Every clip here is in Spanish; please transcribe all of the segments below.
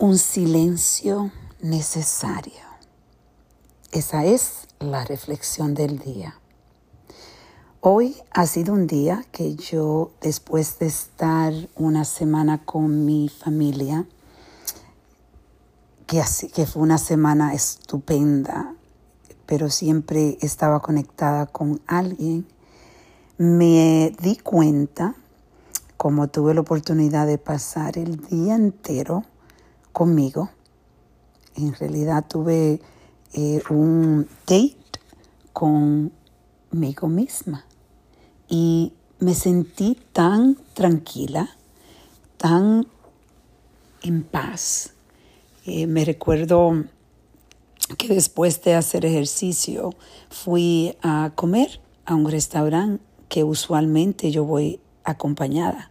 Un silencio necesario. Esa es la reflexión del día. Hoy ha sido un día que yo, después de estar una semana con mi familia, que, que fue una semana estupenda, pero siempre estaba conectada con alguien, me di cuenta, como tuve la oportunidad de pasar el día entero, conmigo. En realidad tuve eh, un date conmigo misma y me sentí tan tranquila, tan en paz. Eh, me recuerdo que después de hacer ejercicio fui a comer a un restaurante que usualmente yo voy acompañada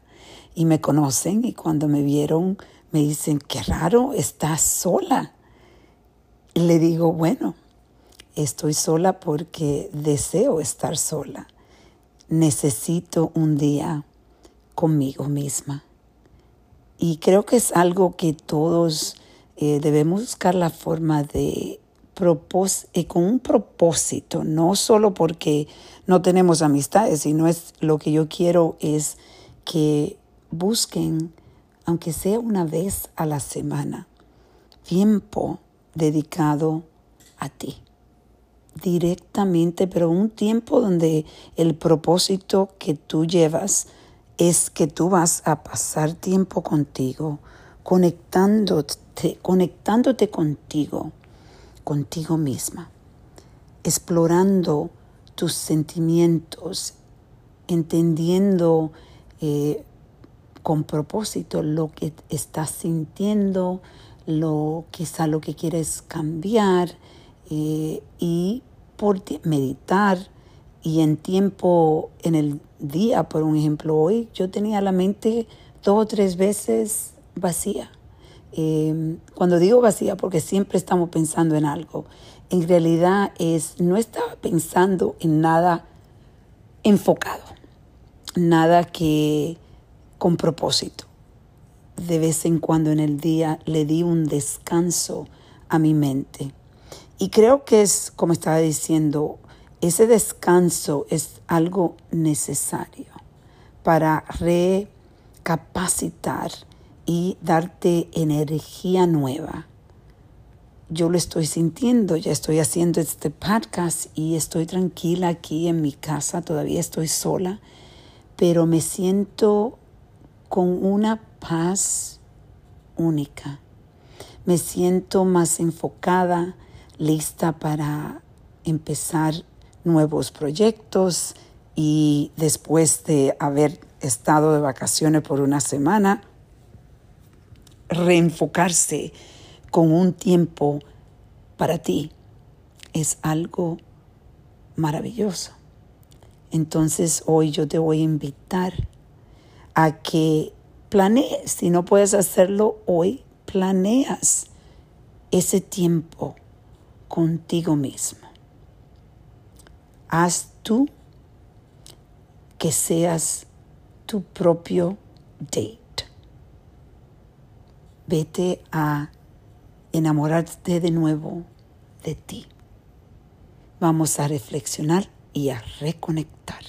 y me conocen y cuando me vieron me dicen, qué raro, estás sola. le digo, bueno, estoy sola porque deseo estar sola. Necesito un día conmigo misma. Y creo que es algo que todos eh, debemos buscar la forma de eh, con un propósito, no solo porque no tenemos amistades, sino es lo que yo quiero es que busquen aunque sea una vez a la semana, tiempo dedicado a ti. Directamente, pero un tiempo donde el propósito que tú llevas es que tú vas a pasar tiempo contigo, conectándote, conectándote contigo, contigo misma, explorando tus sentimientos, entendiendo eh, con propósito lo que estás sintiendo, lo quizá lo que quieres cambiar eh, y por meditar y en tiempo en el día, por un ejemplo, hoy yo tenía la mente dos o tres veces vacía. Em, cuando digo vacía, porque siempre estamos pensando en algo, en realidad es, no estaba pensando en nada enfocado, nada que con propósito. De vez en cuando en el día le di un descanso a mi mente. Y creo que es, como estaba diciendo, ese descanso es algo necesario para recapacitar y darte energía nueva. Yo lo estoy sintiendo, ya estoy haciendo este podcast y estoy tranquila aquí en mi casa, todavía estoy sola, pero me siento con una paz única. Me siento más enfocada, lista para empezar nuevos proyectos y después de haber estado de vacaciones por una semana, reenfocarse con un tiempo para ti es algo maravilloso. Entonces hoy yo te voy a invitar a que planees. Si no puedes hacerlo hoy, planeas ese tiempo contigo mismo. Haz tú que seas tu propio date. Vete a enamorarte de nuevo de ti. Vamos a reflexionar y a reconectar.